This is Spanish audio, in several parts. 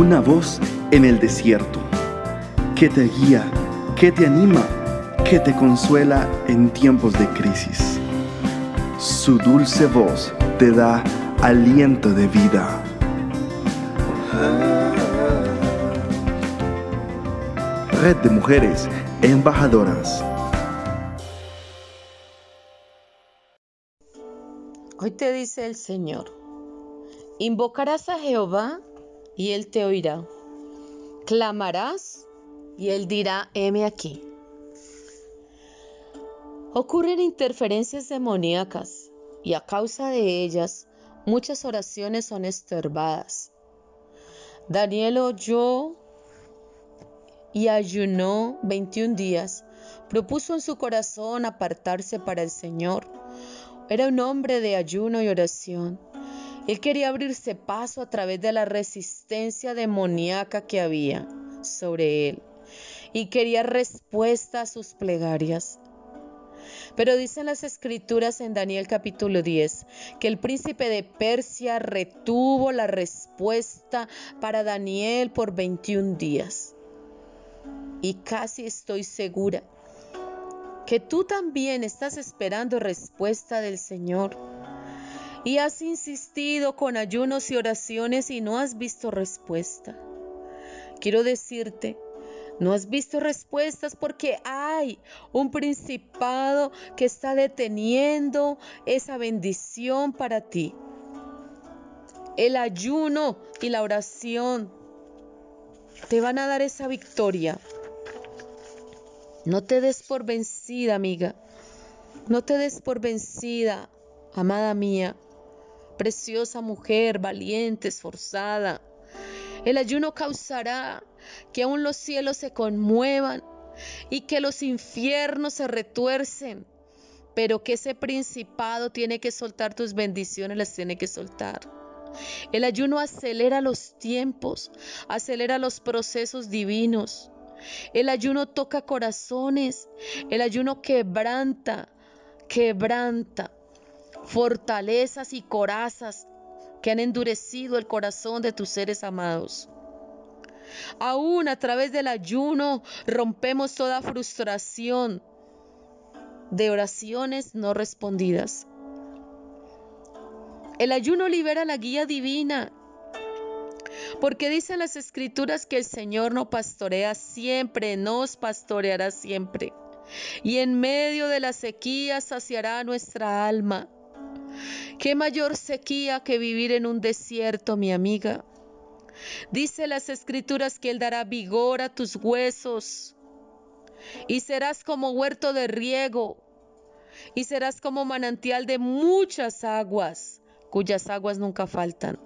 Una voz en el desierto que te guía, que te anima, que te consuela en tiempos de crisis. Su dulce voz te da aliento de vida. Red de Mujeres Embajadoras. Hoy te dice el Señor, invocarás a Jehová y Él te oirá. Clamarás y Él dirá, heme aquí. Ocurren interferencias demoníacas y a causa de ellas muchas oraciones son estorbadas. Daniel oyó y ayunó 21 días. Propuso en su corazón apartarse para el Señor. Era un hombre de ayuno y oración. Él quería abrirse paso a través de la resistencia demoníaca que había sobre él y quería respuesta a sus plegarias. Pero dicen las escrituras en Daniel capítulo 10 que el príncipe de Persia retuvo la respuesta para Daniel por 21 días y casi estoy segura que tú también estás esperando respuesta del Señor y has insistido con ayunos y oraciones y no has visto respuesta. Quiero decirte, no has visto respuestas porque hay un principado que está deteniendo esa bendición para ti. El ayuno y la oración te van a dar esa victoria. No te des por vencida, amiga. No te des por vencida, amada mía, preciosa mujer, valiente, esforzada. El ayuno causará que aún los cielos se conmuevan y que los infiernos se retuercen, pero que ese principado tiene que soltar tus bendiciones, las tiene que soltar. El ayuno acelera los tiempos, acelera los procesos divinos. El ayuno toca corazones. El ayuno quebranta, quebranta fortalezas y corazas que han endurecido el corazón de tus seres amados. Aún a través del ayuno rompemos toda frustración de oraciones no respondidas. El ayuno libera la guía divina porque dicen las escrituras que el Señor nos pastorea siempre, nos pastoreará siempre. Y en medio de la sequía saciará nuestra alma. ¿Qué mayor sequía que vivir en un desierto, mi amiga? Dice las escrituras que Él dará vigor a tus huesos y serás como huerto de riego y serás como manantial de muchas aguas, cuyas aguas nunca faltan.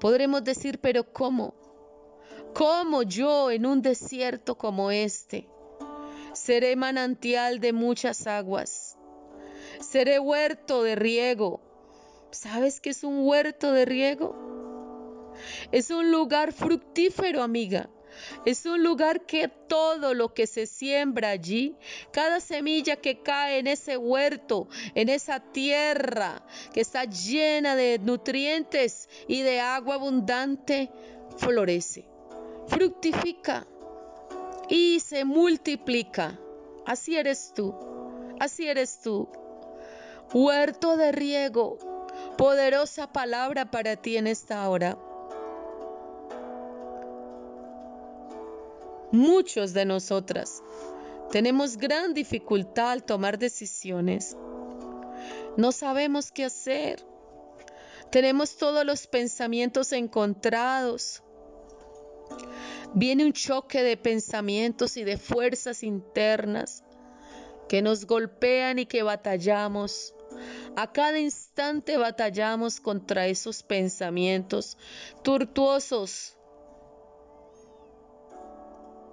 Podremos decir, pero ¿cómo? ¿Cómo yo en un desierto como este seré manantial de muchas aguas? Seré huerto de riego. ¿Sabes qué es un huerto de riego? Es un lugar fructífero, amiga. Es un lugar que todo lo que se siembra allí, cada semilla que cae en ese huerto, en esa tierra que está llena de nutrientes y de agua abundante, florece, fructifica y se multiplica. Así eres tú, así eres tú. Huerto de riego, poderosa palabra para ti en esta hora. Muchos de nosotras tenemos gran dificultad al tomar decisiones. No sabemos qué hacer. Tenemos todos los pensamientos encontrados. Viene un choque de pensamientos y de fuerzas internas que nos golpean y que batallamos. A cada instante batallamos contra esos pensamientos tortuosos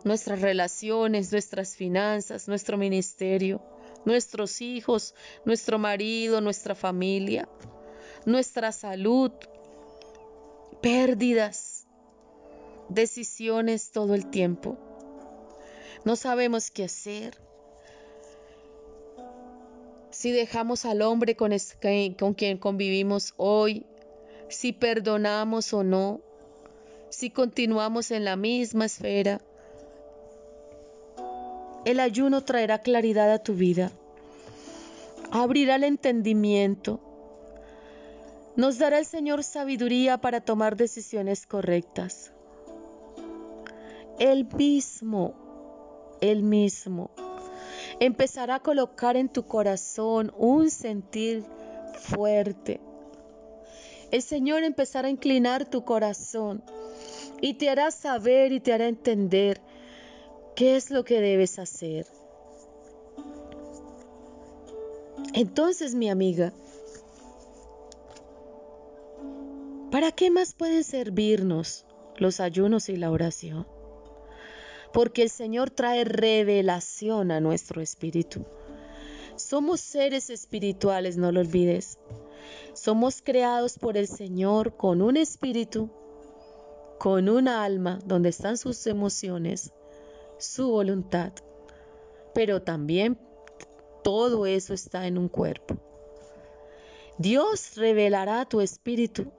nuestras relaciones, nuestras finanzas, nuestro ministerio, nuestros hijos, nuestro marido, nuestra familia, nuestra salud, pérdidas, decisiones todo el tiempo. No sabemos qué hacer. Si dejamos al hombre con, quien convivimos hoy, si perdonamos o no, si continuamos en la misma esfera. El ayuno traerá claridad a tu vida, abrirá el entendimiento, nos dará el Señor sabiduría para tomar decisiones correctas. Él mismo, Él mismo, empezará a colocar en tu corazón un sentir fuerte. El Señor empezará a inclinar tu corazón y te hará saber y te hará entender qué es lo que debes hacer. Entonces, mi amiga, ¿para qué más pueden servirnos los ayunos y la oración? Porque el Señor trae revelación a nuestro espíritu. Somos seres espirituales, no lo olvides. Somos creados por el Señor con un espíritu, con un alma donde están sus emociones, su voluntad, pero también todo eso está en un cuerpo. Dios revelará tu espíritu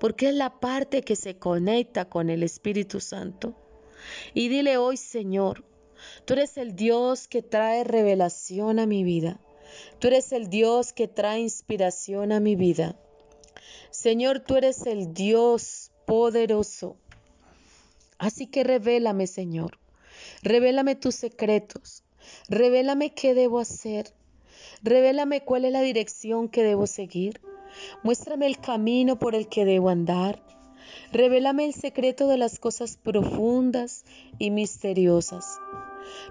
porque es la parte que se conecta con el Espíritu Santo. Y dile hoy, Señor, tú eres el Dios que trae revelación a mi vida. Tú eres el Dios que trae inspiración a mi vida. Señor, tú eres el Dios poderoso. Así que revélame, Señor. Revélame tus secretos. Revélame qué debo hacer. Revélame cuál es la dirección que debo seguir. Muéstrame el camino por el que debo andar. Revélame el secreto de las cosas profundas y misteriosas.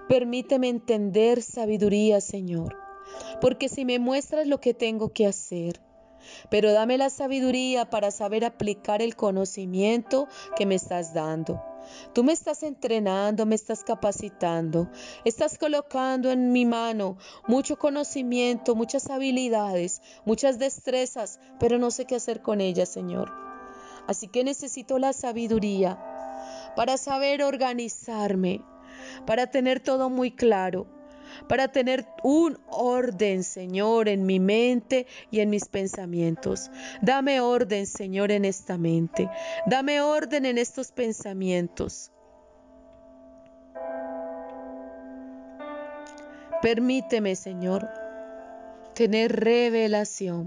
Permíteme entender sabiduría, Señor, porque si me muestras lo que tengo que hacer, pero dame la sabiduría para saber aplicar el conocimiento que me estás dando. Tú me estás entrenando, me estás capacitando, estás colocando en mi mano mucho conocimiento, muchas habilidades, muchas destrezas, pero no sé qué hacer con ellas, Señor. Así que necesito la sabiduría para saber organizarme, para tener todo muy claro para tener un orden, Señor, en mi mente y en mis pensamientos. Dame orden, Señor, en esta mente. Dame orden en estos pensamientos. Permíteme, Señor, tener revelación.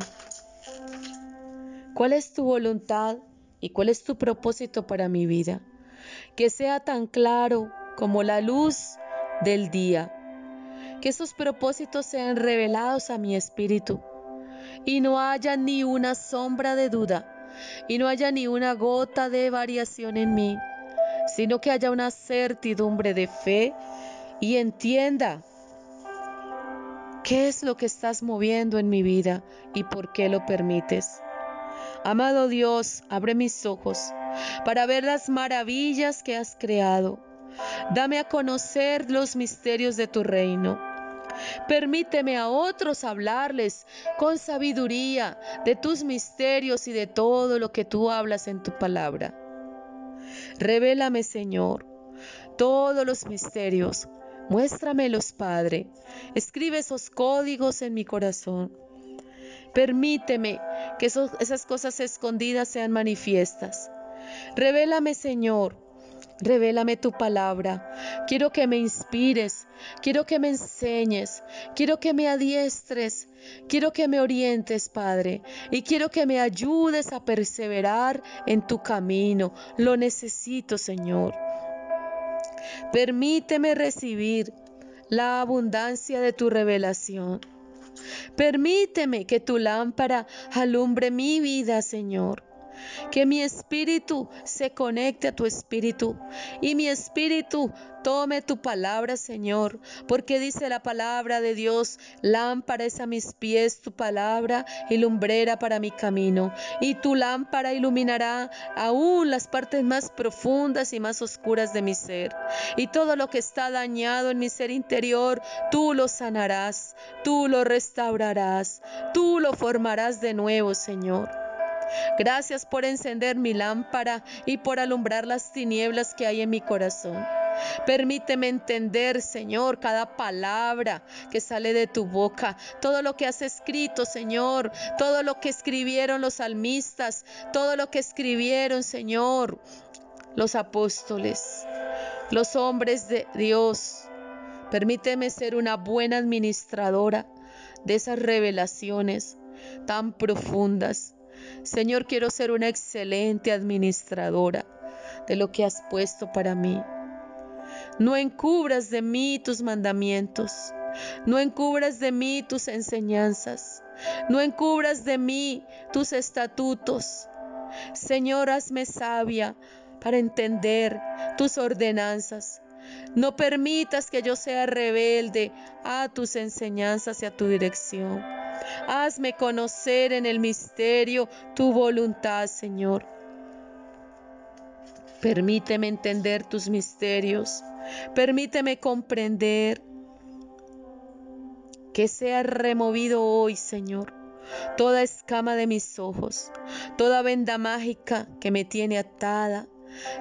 ¿Cuál es tu voluntad y cuál es tu propósito para mi vida? Que sea tan claro como la luz del día que esos propósitos sean revelados a mi espíritu y no haya ni una sombra de duda y no haya ni una gota de variación en mí, sino que haya una certidumbre de fe y entienda qué es lo que estás moviendo en mi vida y por qué lo permites. Amado Dios, abre mis ojos para ver las maravillas que has creado. Dame a conocer los misterios de tu reino Permíteme a otros hablarles con sabiduría de tus misterios y de todo lo que tú hablas en tu palabra. Revélame, Señor, todos los misterios. Muéstramelos, Padre. Escribe esos códigos en mi corazón. Permíteme que esas cosas escondidas sean manifiestas. Revélame, Señor, Revélame tu palabra. Quiero que me inspires. Quiero que me enseñes. Quiero que me adiestres. Quiero que me orientes, Padre. Y quiero que me ayudes a perseverar en tu camino. Lo necesito, Señor. Permíteme recibir la abundancia de tu revelación. Permíteme que tu lámpara alumbre mi vida, Señor. Que mi espíritu se conecte a tu espíritu y mi espíritu tome tu palabra, Señor, porque dice la palabra de Dios, lámpara es a mis pies tu palabra y lumbrera para mi camino. Y tu lámpara iluminará aún las partes más profundas y más oscuras de mi ser. Y todo lo que está dañado en mi ser interior, tú lo sanarás, tú lo restaurarás, tú lo formarás de nuevo, Señor. Gracias por encender mi lámpara y por alumbrar las tinieblas que hay en mi corazón. Permíteme entender, Señor, cada palabra que sale de tu boca, todo lo que has escrito, Señor, todo lo que escribieron los salmistas, todo lo que escribieron, Señor, los apóstoles, los hombres de Dios. Permíteme ser una buena administradora de esas revelaciones tan profundas. Señor, quiero ser una excelente administradora de lo que has puesto para mí. No encubras de mí tus mandamientos. No encubras de mí tus enseñanzas. No encubras de mí tus estatutos. Señor, hazme sabia para entender tus ordenanzas. No permitas que yo sea rebelde a tus enseñanzas y a tu dirección. Hazme conocer en el misterio tu voluntad, Señor. Permíteme entender tus misterios. Permíteme comprender que sea removido hoy, Señor, toda escama de mis ojos, toda venda mágica que me tiene atada,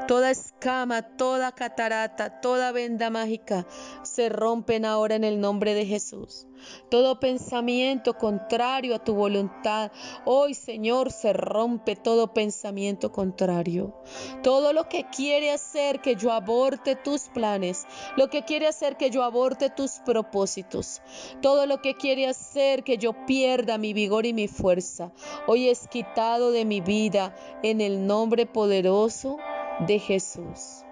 Toda escama, toda catarata, toda venda mágica se rompen ahora en el nombre de Jesús. Todo pensamiento contrario a tu voluntad, hoy Señor se rompe todo pensamiento contrario. Todo lo que quiere hacer que yo aborte tus planes, lo que quiere hacer que yo aborte tus propósitos, todo lo que quiere hacer que yo pierda mi vigor y mi fuerza, hoy es quitado de mi vida en el nombre poderoso de Jesús.